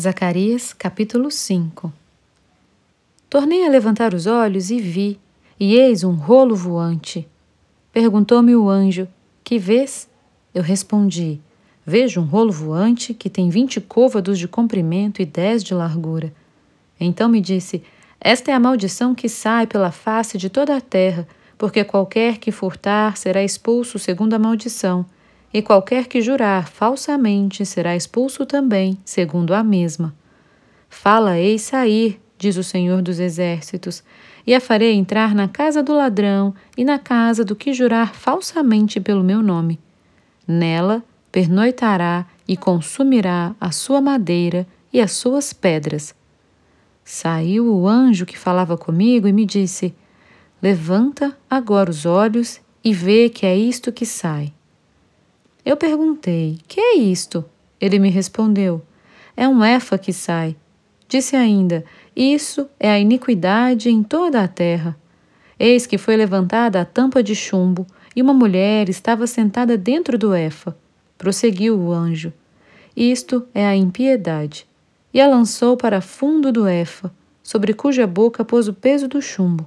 Zacarias capítulo 5 Tornei a levantar os olhos e vi, e eis um rolo voante. Perguntou-me o anjo: Que vês? Eu respondi: Vejo um rolo voante que tem vinte côvados de comprimento e dez de largura. Então me disse: Esta é a maldição que sai pela face de toda a terra, porque qualquer que furtar será expulso segundo a maldição e qualquer que jurar falsamente será expulso também, segundo a mesma. Fala-ei sair, diz o Senhor dos Exércitos, e a farei entrar na casa do ladrão e na casa do que jurar falsamente pelo meu nome. Nela pernoitará e consumirá a sua madeira e as suas pedras. Saiu o anjo que falava comigo e me disse: Levanta agora os olhos e vê que é isto que sai. Eu perguntei: Que é isto? Ele me respondeu: É um efa que sai. Disse ainda: Isso é a iniquidade em toda a terra. Eis que foi levantada a tampa de chumbo, e uma mulher estava sentada dentro do efa. Prosseguiu o anjo: Isto é a impiedade. E a lançou para fundo do efa, sobre cuja boca pôs o peso do chumbo.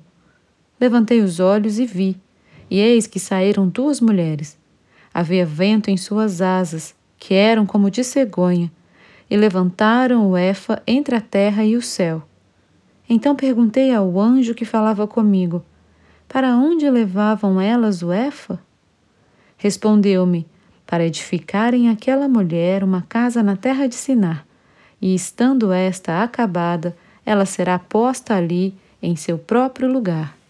Levantei os olhos e vi, e eis que saíram duas mulheres Havia vento em suas asas, que eram como de cegonha, e levantaram o Efa entre a terra e o céu. Então perguntei ao anjo que falava comigo: Para onde levavam elas o Efa? Respondeu-me: Para edificarem aquela mulher uma casa na terra de Sinar, e estando esta acabada, ela será posta ali em seu próprio lugar.